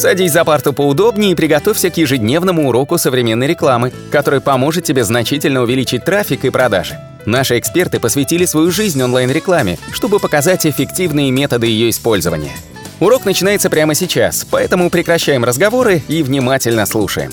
Садись за парту поудобнее и приготовься к ежедневному уроку современной рекламы, который поможет тебе значительно увеличить трафик и продажи. Наши эксперты посвятили свою жизнь онлайн-рекламе, чтобы показать эффективные методы ее использования. Урок начинается прямо сейчас, поэтому прекращаем разговоры и внимательно слушаем.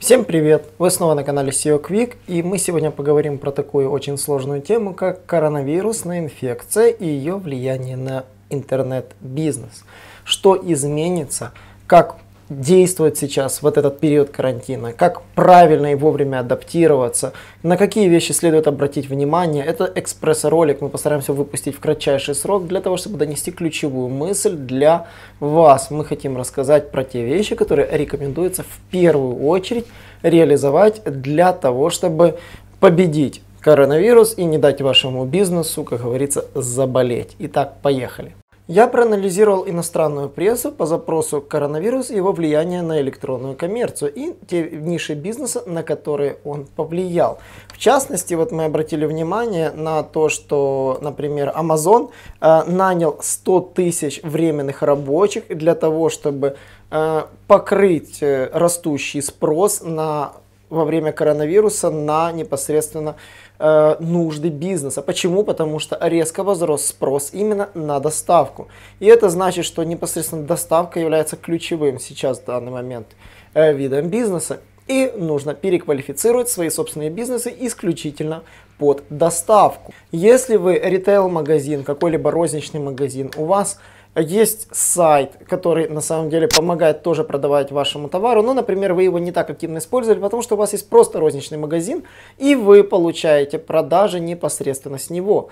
Всем привет! Вы снова на канале SEO Quick и мы сегодня поговорим про такую очень сложную тему, как коронавирусная инфекция и ее влияние на интернет-бизнес. Что изменится, как действовать сейчас, вот этот период карантина, как правильно и вовремя адаптироваться, на какие вещи следует обратить внимание. Это экспресс-ролик, мы постараемся выпустить в кратчайший срок для того, чтобы донести ключевую мысль для вас. Мы хотим рассказать про те вещи, которые рекомендуется в первую очередь реализовать для того, чтобы победить коронавирус и не дать вашему бизнесу, как говорится, заболеть. Итак, поехали. Я проанализировал иностранную прессу по запросу коронавирус и его влияние на электронную коммерцию и те ниши бизнеса, на которые он повлиял. В частности, вот мы обратили внимание на то, что, например, Amazon э, нанял 100 тысяч временных рабочих для того, чтобы э, покрыть э, растущий спрос на, во время коронавируса на непосредственно нужды бизнеса. Почему? Потому что резко возрос спрос именно на доставку. И это значит, что непосредственно доставка является ключевым сейчас в данный момент э, видом бизнеса. И нужно переквалифицировать свои собственные бизнесы исключительно под доставку. Если вы ритейл-магазин, какой-либо розничный магазин, у вас есть сайт, который на самом деле помогает тоже продавать вашему товару, но, например, вы его не так активно использовали, потому что у вас есть просто розничный магазин, и вы получаете продажи непосредственно с него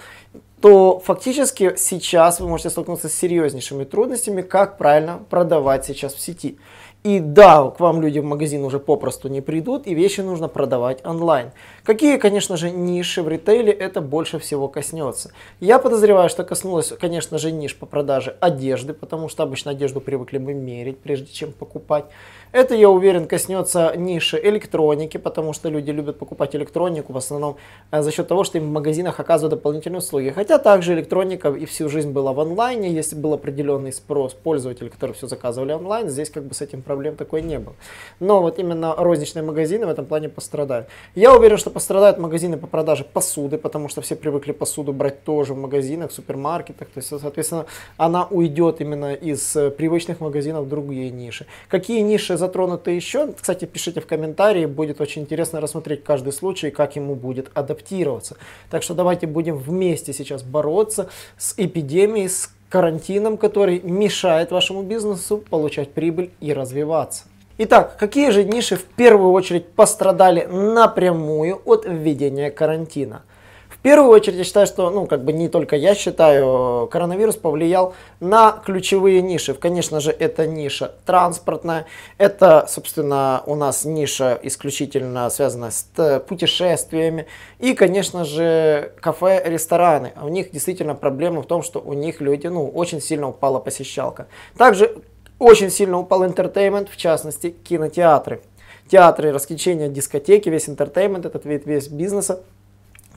то фактически сейчас вы можете столкнуться с серьезнейшими трудностями, как правильно продавать сейчас в сети. И да, к вам люди в магазин уже попросту не придут, и вещи нужно продавать онлайн. Какие, конечно же, ниши в ритейле это больше всего коснется? Я подозреваю, что коснулось, конечно же, ниш по продаже одежды, потому что обычно одежду привыкли мы мерить, прежде чем покупать. Это, я уверен, коснется ниши электроники, потому что люди любят покупать электронику в основном э, за счет того, что им в магазинах оказывают дополнительные услуги. Хотя также электроника и всю жизнь была в онлайне, если был определенный спрос пользователей, которые все заказывали онлайн, здесь как бы с этим проблем такой не было. Но вот именно розничные магазины в этом плане пострадают. Я уверен, что пострадают магазины по продаже посуды, потому что все привыкли посуду брать тоже в магазинах, супермаркетах. То есть, соответственно, она уйдет именно из э, привычных магазинов в другие ниши. Какие ниши затронуты еще? Кстати, пишите в комментарии, будет очень интересно рассмотреть каждый случай, как ему будет адаптироваться. Так что давайте будем вместе сейчас бороться с эпидемией, с карантином, который мешает вашему бизнесу получать прибыль и развиваться. Итак, какие же ниши в первую очередь пострадали напрямую от введения карантина? В первую очередь я считаю, что, ну, как бы не только я считаю, коронавирус повлиял на ключевые ниши. Конечно же, это ниша транспортная, это, собственно, у нас ниша исключительно связанная с путешествиями и, конечно же, кафе, рестораны. У них действительно проблема в том, что у них люди, ну, очень сильно упала посещалка. Также очень сильно упал entertainment, в частности кинотеатры. Театры, развлечения, дискотеки, весь entertainment, этот вид весь бизнеса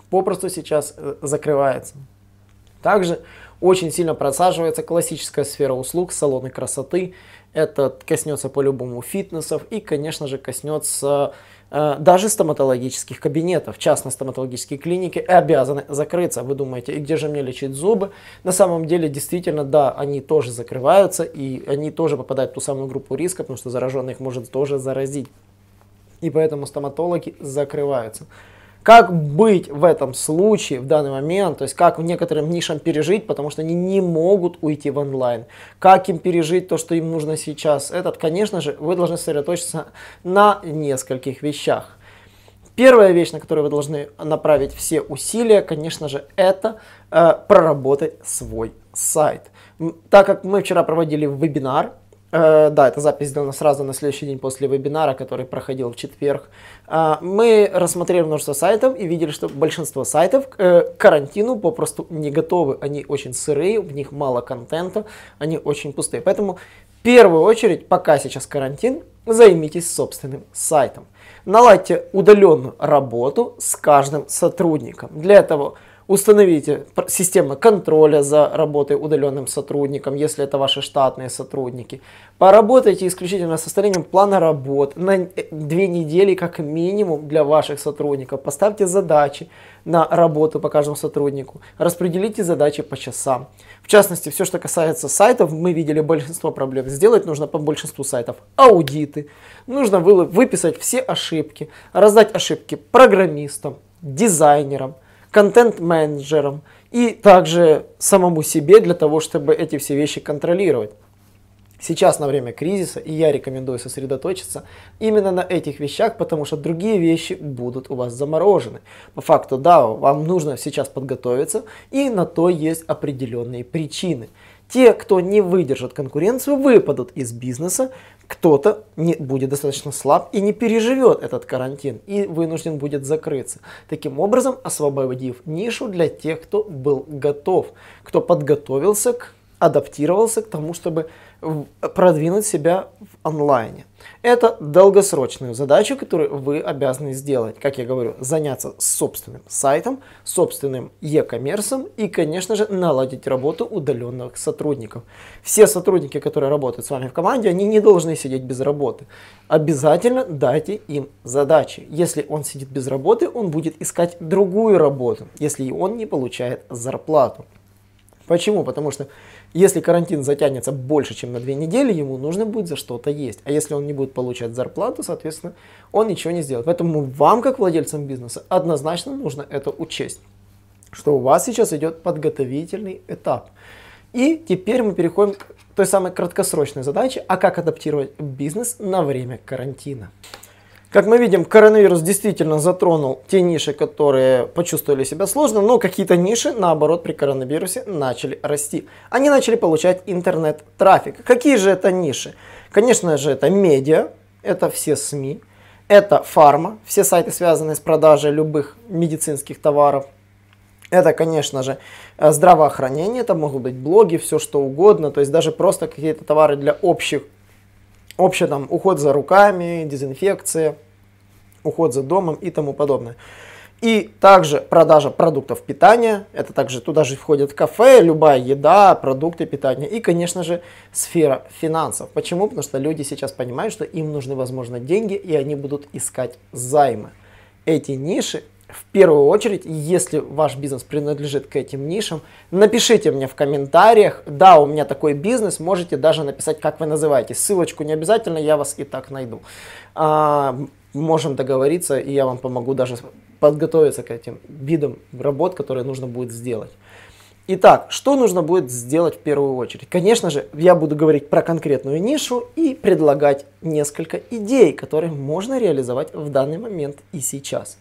попросту сейчас э, закрывается. Также очень сильно просаживается классическая сфера услуг, салоны красоты. Это коснется по-любому фитнесов и, конечно же, коснется даже стоматологических кабинетов, частные стоматологические клиники обязаны закрыться. Вы думаете, и где же мне лечить зубы? На самом деле, действительно, да, они тоже закрываются, и они тоже попадают в ту самую группу риска, потому что зараженных может тоже заразить. И поэтому стоматологи закрываются. Как быть в этом случае, в данный момент, то есть как некоторым нишам пережить, потому что они не могут уйти в онлайн. Как им пережить то, что им нужно сейчас? Этот, конечно же, вы должны сосредоточиться на нескольких вещах. Первая вещь, на которую вы должны направить все усилия, конечно же, это э, проработать свой сайт. Так как мы вчера проводили вебинар, Э, да, эта запись сделана сразу на следующий день после вебинара, который проходил в четверг. Э, мы рассмотрели множество сайтов и видели, что большинство сайтов э, к карантину попросту не готовы. Они очень сырые, в них мало контента, они очень пустые. Поэтому в первую очередь, пока сейчас карантин, займитесь собственным сайтом. Наладьте удаленную работу с каждым сотрудником. Для этого Установите систему контроля за работой удаленным сотрудником, если это ваши штатные сотрудники. Поработайте исключительно с составлением плана работ на э, две недели как минимум для ваших сотрудников. Поставьте задачи на работу по каждому сотруднику. Распределите задачи по часам. В частности, все, что касается сайтов, мы видели большинство проблем. Сделать нужно по большинству сайтов аудиты. Нужно выписать все ошибки, раздать ошибки программистам, дизайнерам, контент-менеджерам и также самому себе для того, чтобы эти все вещи контролировать. Сейчас на время кризиса, и я рекомендую сосредоточиться именно на этих вещах, потому что другие вещи будут у вас заморожены. По факту, да, вам нужно сейчас подготовиться, и на то есть определенные причины. Те, кто не выдержит конкуренцию, выпадут из бизнеса, кто-то не будет достаточно слаб и не переживет этот карантин и вынужден будет закрыться. Таким образом, освободив нишу для тех, кто был готов, кто подготовился, к, адаптировался к тому, чтобы продвинуть себя в онлайне. Это долгосрочная задача, которую вы обязаны сделать. Как я говорю, заняться собственным сайтом, собственным e-коммерсом и, конечно же, наладить работу удаленных сотрудников. Все сотрудники, которые работают с вами в команде, они не должны сидеть без работы. Обязательно дайте им задачи. Если он сидит без работы, он будет искать другую работу, если он не получает зарплату. Почему? Потому что если карантин затянется больше, чем на две недели, ему нужно будет за что-то есть. А если он не будет получать зарплату, соответственно, он ничего не сделает. Поэтому вам, как владельцам бизнеса, однозначно нужно это учесть, что у вас сейчас идет подготовительный этап. И теперь мы переходим к той самой краткосрочной задаче, а как адаптировать бизнес на время карантина. Как мы видим, коронавирус действительно затронул те ниши, которые почувствовали себя сложно, но какие-то ниши, наоборот, при коронавирусе начали расти. Они начали получать интернет-трафик. Какие же это ниши? Конечно же, это медиа, это все СМИ, это фарма, все сайты, связанные с продажей любых медицинских товаров. Это, конечно же, здравоохранение, это могут быть блоги, все что угодно, то есть даже просто какие-то товары для общих общий там уход за руками, дезинфекция, уход за домом и тому подобное. И также продажа продуктов питания, это также туда же входит кафе, любая еда, продукты питания и, конечно же, сфера финансов. Почему? Потому что люди сейчас понимают, что им нужны, возможно, деньги, и они будут искать займы. Эти ниши в первую очередь, если ваш бизнес принадлежит к этим нишам, напишите мне в комментариях, да, у меня такой бизнес, можете даже написать, как вы называете. Ссылочку не обязательно, я вас и так найду. А, можем договориться, и я вам помогу даже подготовиться к этим видам работ, которые нужно будет сделать. Итак, что нужно будет сделать в первую очередь? Конечно же, я буду говорить про конкретную нишу и предлагать несколько идей, которые можно реализовать в данный момент и сейчас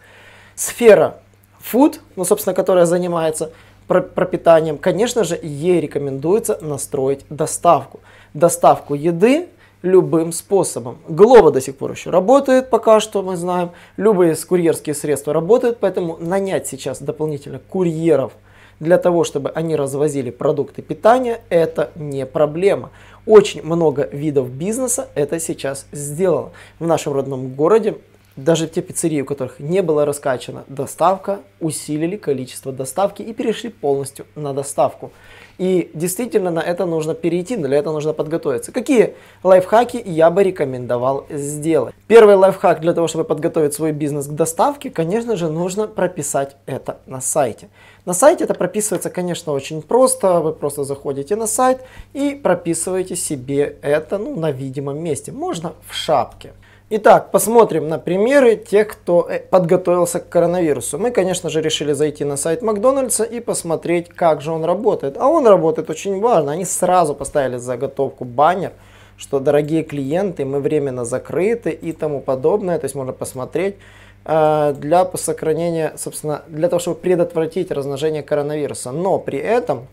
сфера food, ну, собственно, которая занимается пропитанием, конечно же, ей рекомендуется настроить доставку. Доставку еды любым способом. Глова до сих пор еще работает, пока что мы знаем. Любые курьерские средства работают, поэтому нанять сейчас дополнительно курьеров для того, чтобы они развозили продукты питания, это не проблема. Очень много видов бизнеса это сейчас сделало. В нашем родном городе даже те пиццерии, у которых не была раскачана доставка, усилили количество доставки и перешли полностью на доставку. И действительно на это нужно перейти, для этого нужно подготовиться. Какие лайфхаки я бы рекомендовал сделать? Первый лайфхак для того, чтобы подготовить свой бизнес к доставке, конечно же, нужно прописать это на сайте. На сайте это прописывается, конечно, очень просто. Вы просто заходите на сайт и прописываете себе это ну, на видимом месте. Можно в шапке. Итак, посмотрим на примеры тех, кто э, подготовился к коронавирусу. Мы, конечно же, решили зайти на сайт Макдональдса и посмотреть, как же он работает. А он работает очень важно. Они сразу поставили заготовку баннер, что дорогие клиенты, мы временно закрыты и тому подобное. То есть можно посмотреть э, для сохранения, собственно, для того, чтобы предотвратить размножение коронавируса. Но при этом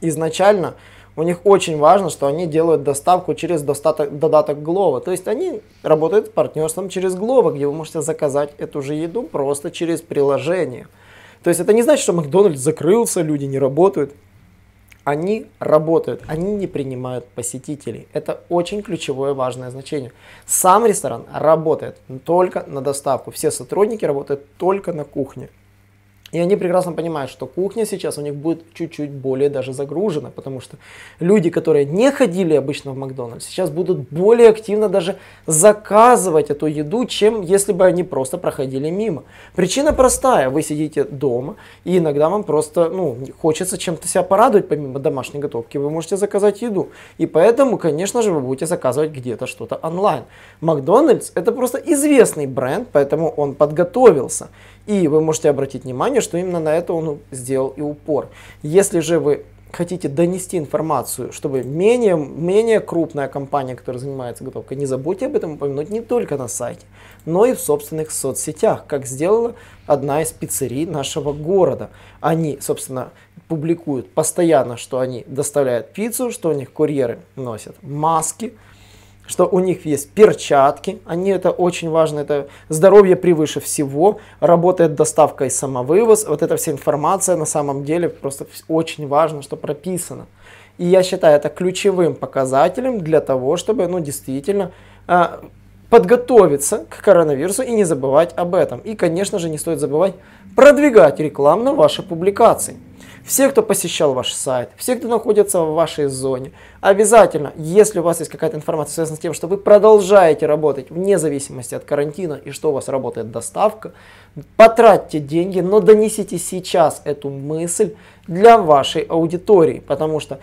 изначально у них очень важно, что они делают доставку через достаток, додаток Glovo. То есть они работают с партнерством через Glovo, где вы можете заказать эту же еду просто через приложение. То есть это не значит, что Макдональдс закрылся, люди не работают. Они работают, они не принимают посетителей. Это очень ключевое важное значение. Сам ресторан работает только на доставку. Все сотрудники работают только на кухне. И они прекрасно понимают, что кухня сейчас у них будет чуть-чуть более даже загружена, потому что люди, которые не ходили обычно в Макдональдс, сейчас будут более активно даже заказывать эту еду, чем если бы они просто проходили мимо. Причина простая. Вы сидите дома, и иногда вам просто ну, хочется чем-то себя порадовать помимо домашней готовки. Вы можете заказать еду. И поэтому, конечно же, вы будете заказывать где-то что-то онлайн. Макдональдс это просто известный бренд, поэтому он подготовился. И вы можете обратить внимание, что именно на это он сделал и упор. Если же вы хотите донести информацию, чтобы менее, менее крупная компания, которая занимается готовкой, не забудьте об этом упомянуть не только на сайте, но и в собственных соцсетях, как сделала одна из пиццерий нашего города. Они, собственно, публикуют постоянно, что они доставляют пиццу, что у них курьеры носят маски, что у них есть перчатки, они это очень важно, это здоровье превыше всего, работает доставка и самовывоз, вот эта вся информация на самом деле просто очень важно, что прописано. И я считаю это ключевым показателем для того, чтобы ну, действительно э, подготовиться к коронавирусу и не забывать об этом. И, конечно же, не стоит забывать продвигать рекламно ваши публикации все, кто посещал ваш сайт, все, кто находится в вашей зоне, обязательно, если у вас есть какая-то информация связанная с тем, что вы продолжаете работать вне зависимости от карантина и что у вас работает доставка, потратьте деньги, но донесите сейчас эту мысль для вашей аудитории, потому что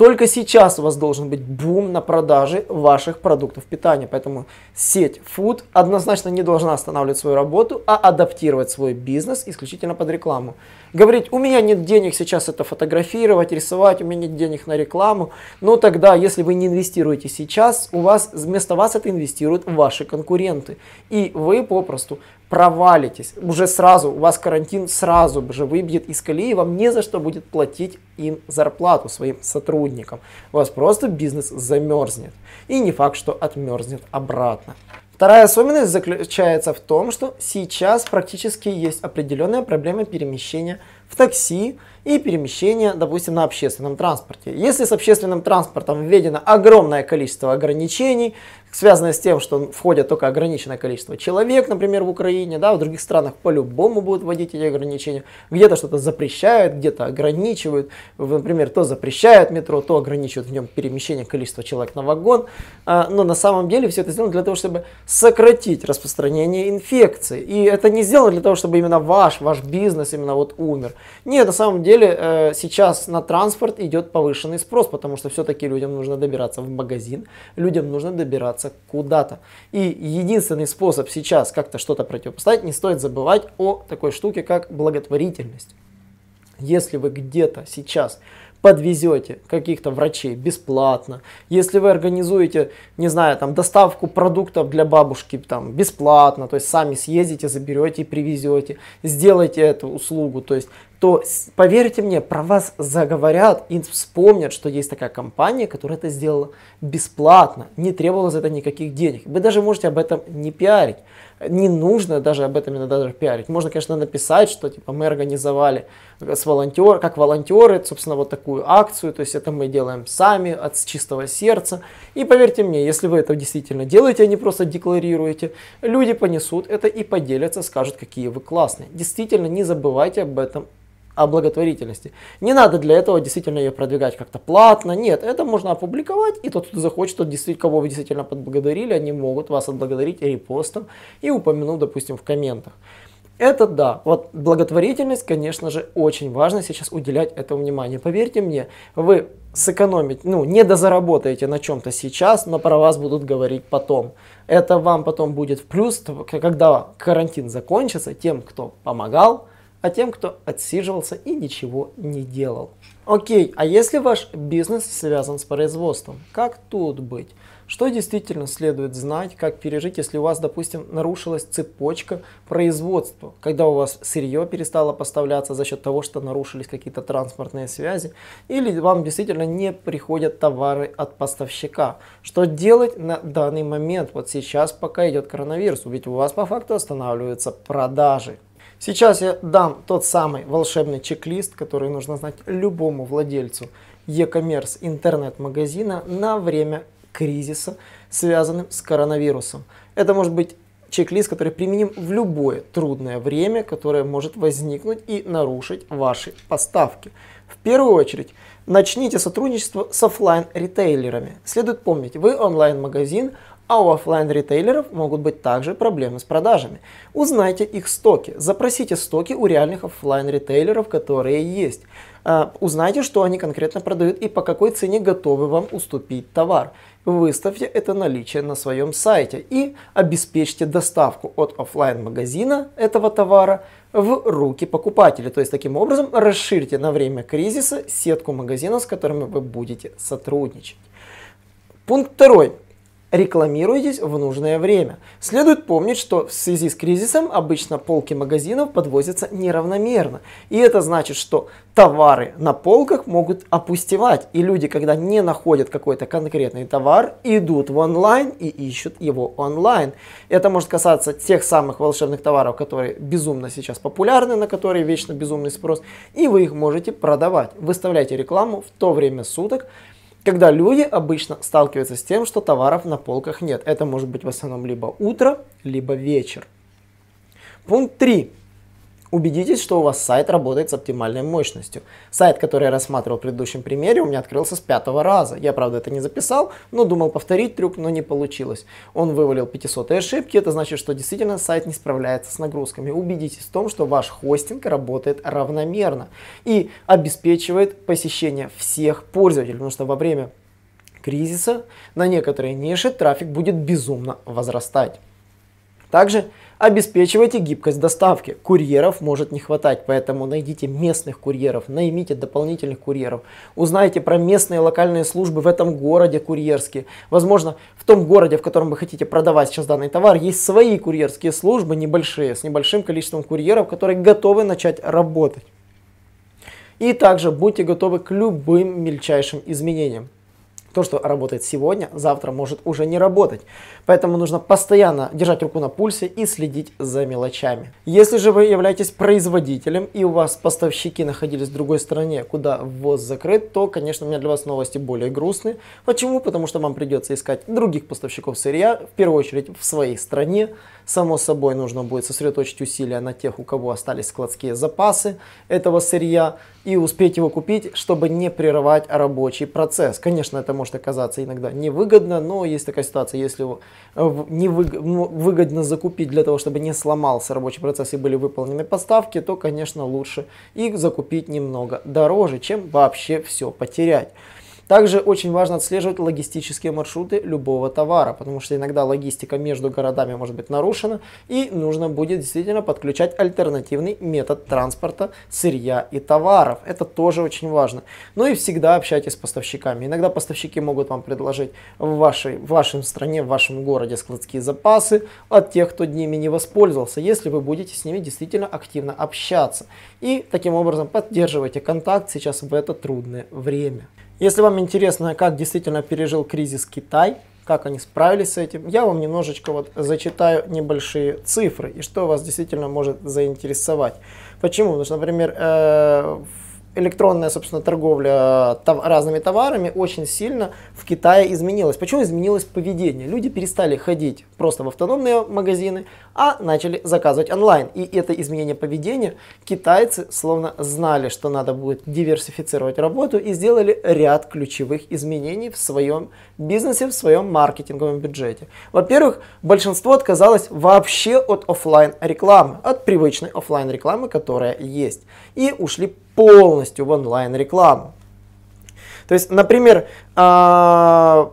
только сейчас у вас должен быть бум на продаже ваших продуктов питания. Поэтому сеть Food однозначно не должна останавливать свою работу, а адаптировать свой бизнес исключительно под рекламу. Говорить, у меня нет денег сейчас это фотографировать, рисовать, у меня нет денег на рекламу. Но тогда, если вы не инвестируете сейчас, у вас вместо вас это инвестируют ваши конкуренты. И вы попросту провалитесь. Уже сразу, у вас карантин сразу же выбьет из колеи, вам не за что будет платить им зарплату своим сотрудникам. У вас просто бизнес замерзнет. И не факт, что отмерзнет обратно. Вторая особенность заключается в том, что сейчас практически есть определенная проблема перемещения в такси и перемещения, допустим, на общественном транспорте. Если с общественным транспортом введено огромное количество ограничений, связанное с тем, что входят только ограниченное количество человек, например, в Украине, да, в других странах по-любому будут вводить эти ограничения, где-то что-то запрещают, где-то ограничивают, например, то запрещают метро, то ограничивают в нем перемещение количества человек на вагон, а, но на самом деле все это сделано для того, чтобы сократить распространение инфекции, и это не сделано для того, чтобы именно ваш, ваш бизнес именно вот умер. Нет, на самом деле э, сейчас на транспорт идет повышенный спрос, потому что все-таки людям нужно добираться в магазин, людям нужно добираться куда-то. И единственный способ сейчас как-то что-то противопоставить, не стоит забывать о такой штуке, как благотворительность. Если вы где-то сейчас подвезете каких-то врачей бесплатно, если вы организуете, не знаю, там доставку продуктов для бабушки там бесплатно, то есть сами съездите, заберете и привезете, сделайте эту услугу, то есть то поверьте мне, про вас заговорят и вспомнят, что есть такая компания, которая это сделала бесплатно, не требовала за это никаких денег. Вы даже можете об этом не пиарить. Не нужно даже об этом иногда даже пиарить. Можно, конечно, написать, что типа мы организовали с волонтер, как волонтеры, собственно, вот такую акцию. То есть это мы делаем сами от чистого сердца. И поверьте мне, если вы это действительно делаете, а не просто декларируете, люди понесут это и поделятся, скажут, какие вы классные. Действительно, не забывайте об этом о благотворительности. Не надо для этого действительно ее продвигать как-то платно. Нет, это можно опубликовать, и тот, кто захочет, тот действительно, кого вы действительно подблагодарили, они могут вас отблагодарить репостом и упомянуть, допустим, в комментах. Это да, вот благотворительность, конечно же, очень важно сейчас уделять этому внимание. Поверьте мне, вы сэкономить, ну, не дозаработаете на чем-то сейчас, но про вас будут говорить потом. Это вам потом будет в плюс, когда карантин закончится, тем, кто помогал, а тем, кто отсиживался и ничего не делал. Окей, а если ваш бизнес связан с производством, как тут быть? Что действительно следует знать, как пережить, если у вас, допустим, нарушилась цепочка производства, когда у вас сырье перестало поставляться за счет того, что нарушились какие-то транспортные связи, или вам действительно не приходят товары от поставщика. Что делать на данный момент, вот сейчас, пока идет коронавирус, ведь у вас по факту останавливаются продажи. Сейчас я дам тот самый волшебный чек-лист, который нужно знать любому владельцу e-commerce интернет-магазина на время кризиса, связанным с коронавирусом. Это может быть чек-лист, который применим в любое трудное время, которое может возникнуть и нарушить ваши поставки. В первую очередь, начните сотрудничество с офлайн ритейлерами Следует помнить, вы онлайн-магазин, а у офлайн ритейлеров могут быть также проблемы с продажами. Узнайте их стоки, запросите стоки у реальных офлайн ритейлеров которые есть. А, узнайте, что они конкретно продают и по какой цене готовы вам уступить товар. Выставьте это наличие на своем сайте и обеспечьте доставку от офлайн магазина этого товара в руки покупателя. То есть таким образом расширьте на время кризиса сетку магазинов, с которыми вы будете сотрудничать. Пункт второй рекламируйтесь в нужное время. Следует помнить, что в связи с кризисом обычно полки магазинов подвозятся неравномерно. И это значит, что товары на полках могут опустевать. И люди, когда не находят какой-то конкретный товар, идут в онлайн и ищут его онлайн. Это может касаться тех самых волшебных товаров, которые безумно сейчас популярны, на которые вечно безумный спрос. И вы их можете продавать. Выставляйте рекламу в то время суток, когда люди обычно сталкиваются с тем, что товаров на полках нет. Это может быть в основном либо утро, либо вечер. Пункт 3. Убедитесь, что у вас сайт работает с оптимальной мощностью. Сайт, который я рассматривал в предыдущем примере, у меня открылся с пятого раза. Я, правда, это не записал, но думал повторить трюк, но не получилось. Он вывалил 500 ошибки, это значит, что действительно сайт не справляется с нагрузками. Убедитесь в том, что ваш хостинг работает равномерно и обеспечивает посещение всех пользователей, потому что во время кризиса на некоторые ниши трафик будет безумно возрастать. Также Обеспечивайте гибкость доставки. Курьеров может не хватать, поэтому найдите местных курьеров, наймите дополнительных курьеров. Узнайте про местные локальные службы в этом городе курьерские. Возможно, в том городе, в котором вы хотите продавать сейчас данный товар, есть свои курьерские службы небольшие, с небольшим количеством курьеров, которые готовы начать работать. И также будьте готовы к любым мельчайшим изменениям. То, что работает сегодня, завтра может уже не работать. Поэтому нужно постоянно держать руку на пульсе и следить за мелочами. Если же вы являетесь производителем и у вас поставщики находились в другой стране, куда ввоз закрыт, то, конечно, у меня для вас новости более грустные. Почему? Потому что вам придется искать других поставщиков сырья, в первую очередь в своей стране, Само собой, нужно будет сосредоточить усилия на тех, у кого остались складские запасы этого сырья и успеть его купить, чтобы не прерывать рабочий процесс. Конечно, это может оказаться иногда невыгодно, но есть такая ситуация, если его э, ну, выгодно закупить для того, чтобы не сломался рабочий процесс и были выполнены поставки, то, конечно, лучше их закупить немного дороже, чем вообще все потерять. Также очень важно отслеживать логистические маршруты любого товара, потому что иногда логистика между городами может быть нарушена и нужно будет действительно подключать альтернативный метод транспорта сырья и товаров. Это тоже очень важно. Ну и всегда общайтесь с поставщиками. Иногда поставщики могут вам предложить в вашей, в вашей стране, в вашем городе складские запасы от тех, кто ними не воспользовался, если вы будете с ними действительно активно общаться. И таким образом поддерживайте контакт сейчас в это трудное время. Если вам интересно, как действительно пережил кризис Китай, как они справились с этим, я вам немножечко вот зачитаю небольшие цифры и что вас действительно может заинтересовать. Почему? Потому что, например, э, электронная, собственно, торговля тов разными товарами очень сильно в Китае изменилась. Почему изменилось поведение? Люди перестали ходить просто в автономные магазины, а начали заказывать онлайн. И это изменение поведения китайцы словно знали, что надо будет диверсифицировать работу и сделали ряд ключевых изменений в своем бизнесе, в своем маркетинговом бюджете. Во-первых, большинство отказалось вообще от офлайн рекламы, от привычной офлайн рекламы, которая есть, и ушли полностью в онлайн рекламу. То есть, например, а,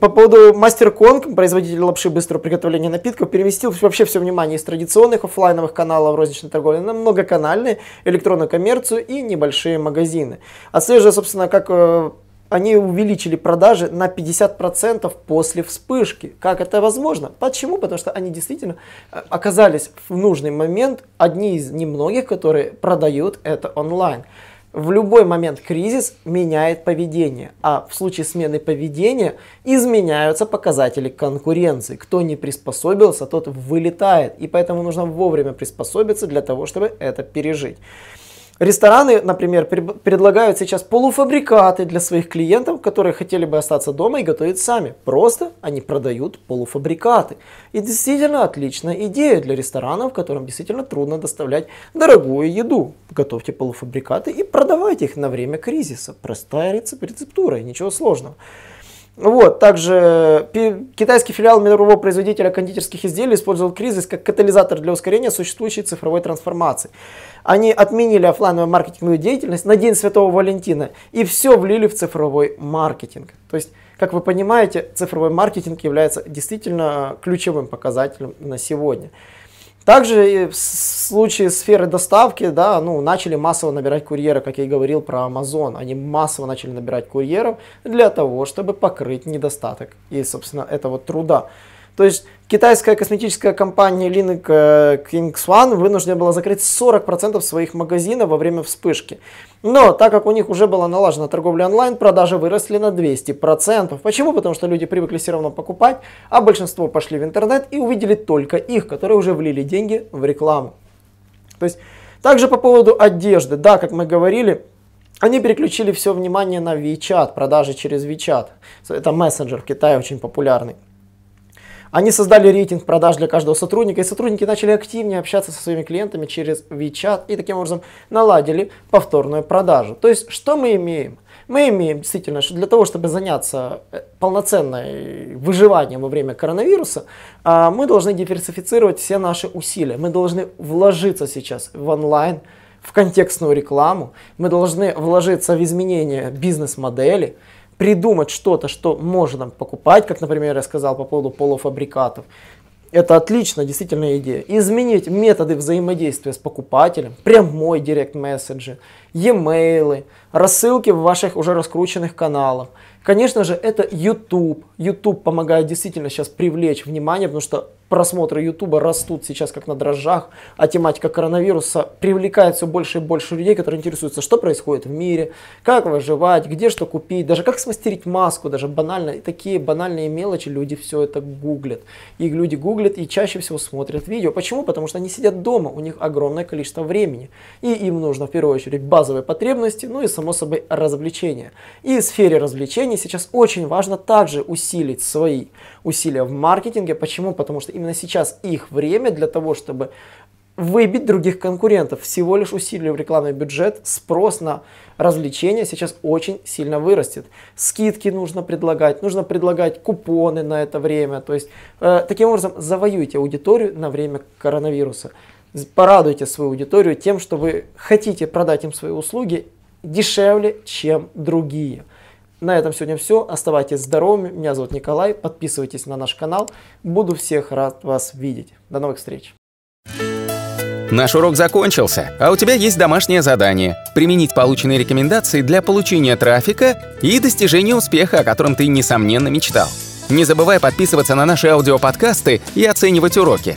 по поводу Мастер Конг, производитель лапши быстрого приготовления напитков, переместил вообще все внимание из традиционных офлайновых каналов розничной торговли на многоканальные, электронную коммерцию и небольшие магазины. Отслеживая, собственно, как э, они увеличили продажи на 50% после вспышки. Как это возможно? Почему? Потому что они действительно э, оказались в нужный момент одни из немногих, которые продают это онлайн. В любой момент кризис меняет поведение, а в случае смены поведения изменяются показатели конкуренции. Кто не приспособился, тот вылетает, и поэтому нужно вовремя приспособиться для того, чтобы это пережить. Рестораны, например, предлагают сейчас полуфабрикаты для своих клиентов, которые хотели бы остаться дома и готовить сами. Просто они продают полуфабрикаты. И действительно отличная идея для ресторанов, которым действительно трудно доставлять дорогую еду. Готовьте полуфабрикаты и продавайте их на время кризиса. Простая рецептура, ничего сложного. Вот, также китайский филиал мирового производителя кондитерских изделий использовал кризис как катализатор для ускорения существующей цифровой трансформации. Они отменили офлайновую маркетинговую деятельность на День Святого Валентина и все влили в цифровой маркетинг. То есть, как вы понимаете, цифровой маркетинг является действительно ключевым показателем на сегодня. Также в случае сферы доставки, да, ну, начали массово набирать курьеры, как я и говорил про Amazon. Они массово начали набирать курьеров для того, чтобы покрыть недостаток и, собственно, этого труда. То есть китайская косметическая компания Link Kings One вынуждена была закрыть 40% своих магазинов во время вспышки. Но так как у них уже была налажена торговля онлайн, продажи выросли на 200%. Почему? Потому что люди привыкли все равно покупать, а большинство пошли в интернет и увидели только их, которые уже влили деньги в рекламу. То есть также по поводу одежды, да, как мы говорили, они переключили все внимание на WeChat, продажи через WeChat. Это мессенджер в Китае очень популярный. Они создали рейтинг продаж для каждого сотрудника, и сотрудники начали активнее общаться со своими клиентами через WeChat и таким образом наладили повторную продажу. То есть, что мы имеем? Мы имеем действительно, что для того, чтобы заняться э, полноценной выживанием во время коронавируса, а, мы должны диверсифицировать все наши усилия. Мы должны вложиться сейчас в онлайн, в контекстную рекламу, мы должны вложиться в изменение бизнес-модели, придумать что-то, что можно покупать, как, например, я сказал по поводу полуфабрикатов. Это отлично, действительно идея. Изменить методы взаимодействия с покупателем, прямой директ месседжи, e-mail, рассылки в ваших уже раскрученных каналах. Конечно же, это YouTube. YouTube помогает действительно сейчас привлечь внимание, потому что просмотры Ютуба растут сейчас как на дрожжах, а тематика коронавируса привлекает все больше и больше людей, которые интересуются, что происходит в мире, как выживать, где что купить, даже как смастерить маску, даже банально, такие банальные мелочи люди все это гуглят. И люди гуглят и чаще всего смотрят видео. Почему? Потому что они сидят дома, у них огромное количество времени. И им нужно в первую очередь базовые потребности, ну и само собой развлечения. И в сфере развлечений сейчас очень важно также усилить свои усилия в маркетинге. Почему? Потому что именно сейчас их время для того, чтобы выбить других конкурентов. Всего лишь усилив рекламный бюджет, спрос на развлечения сейчас очень сильно вырастет. Скидки нужно предлагать, нужно предлагать купоны на это время. То есть э, таким образом завоюйте аудиторию на время коронавируса. Порадуйте свою аудиторию тем, что вы хотите продать им свои услуги дешевле, чем другие. На этом сегодня все. Оставайтесь здоровыми. Меня зовут Николай. Подписывайтесь на наш канал. Буду всех рад вас видеть. До новых встреч. Наш урок закончился, а у тебя есть домашнее задание – применить полученные рекомендации для получения трафика и достижения успеха, о котором ты, несомненно, мечтал. Не забывай подписываться на наши аудиоподкасты и оценивать уроки.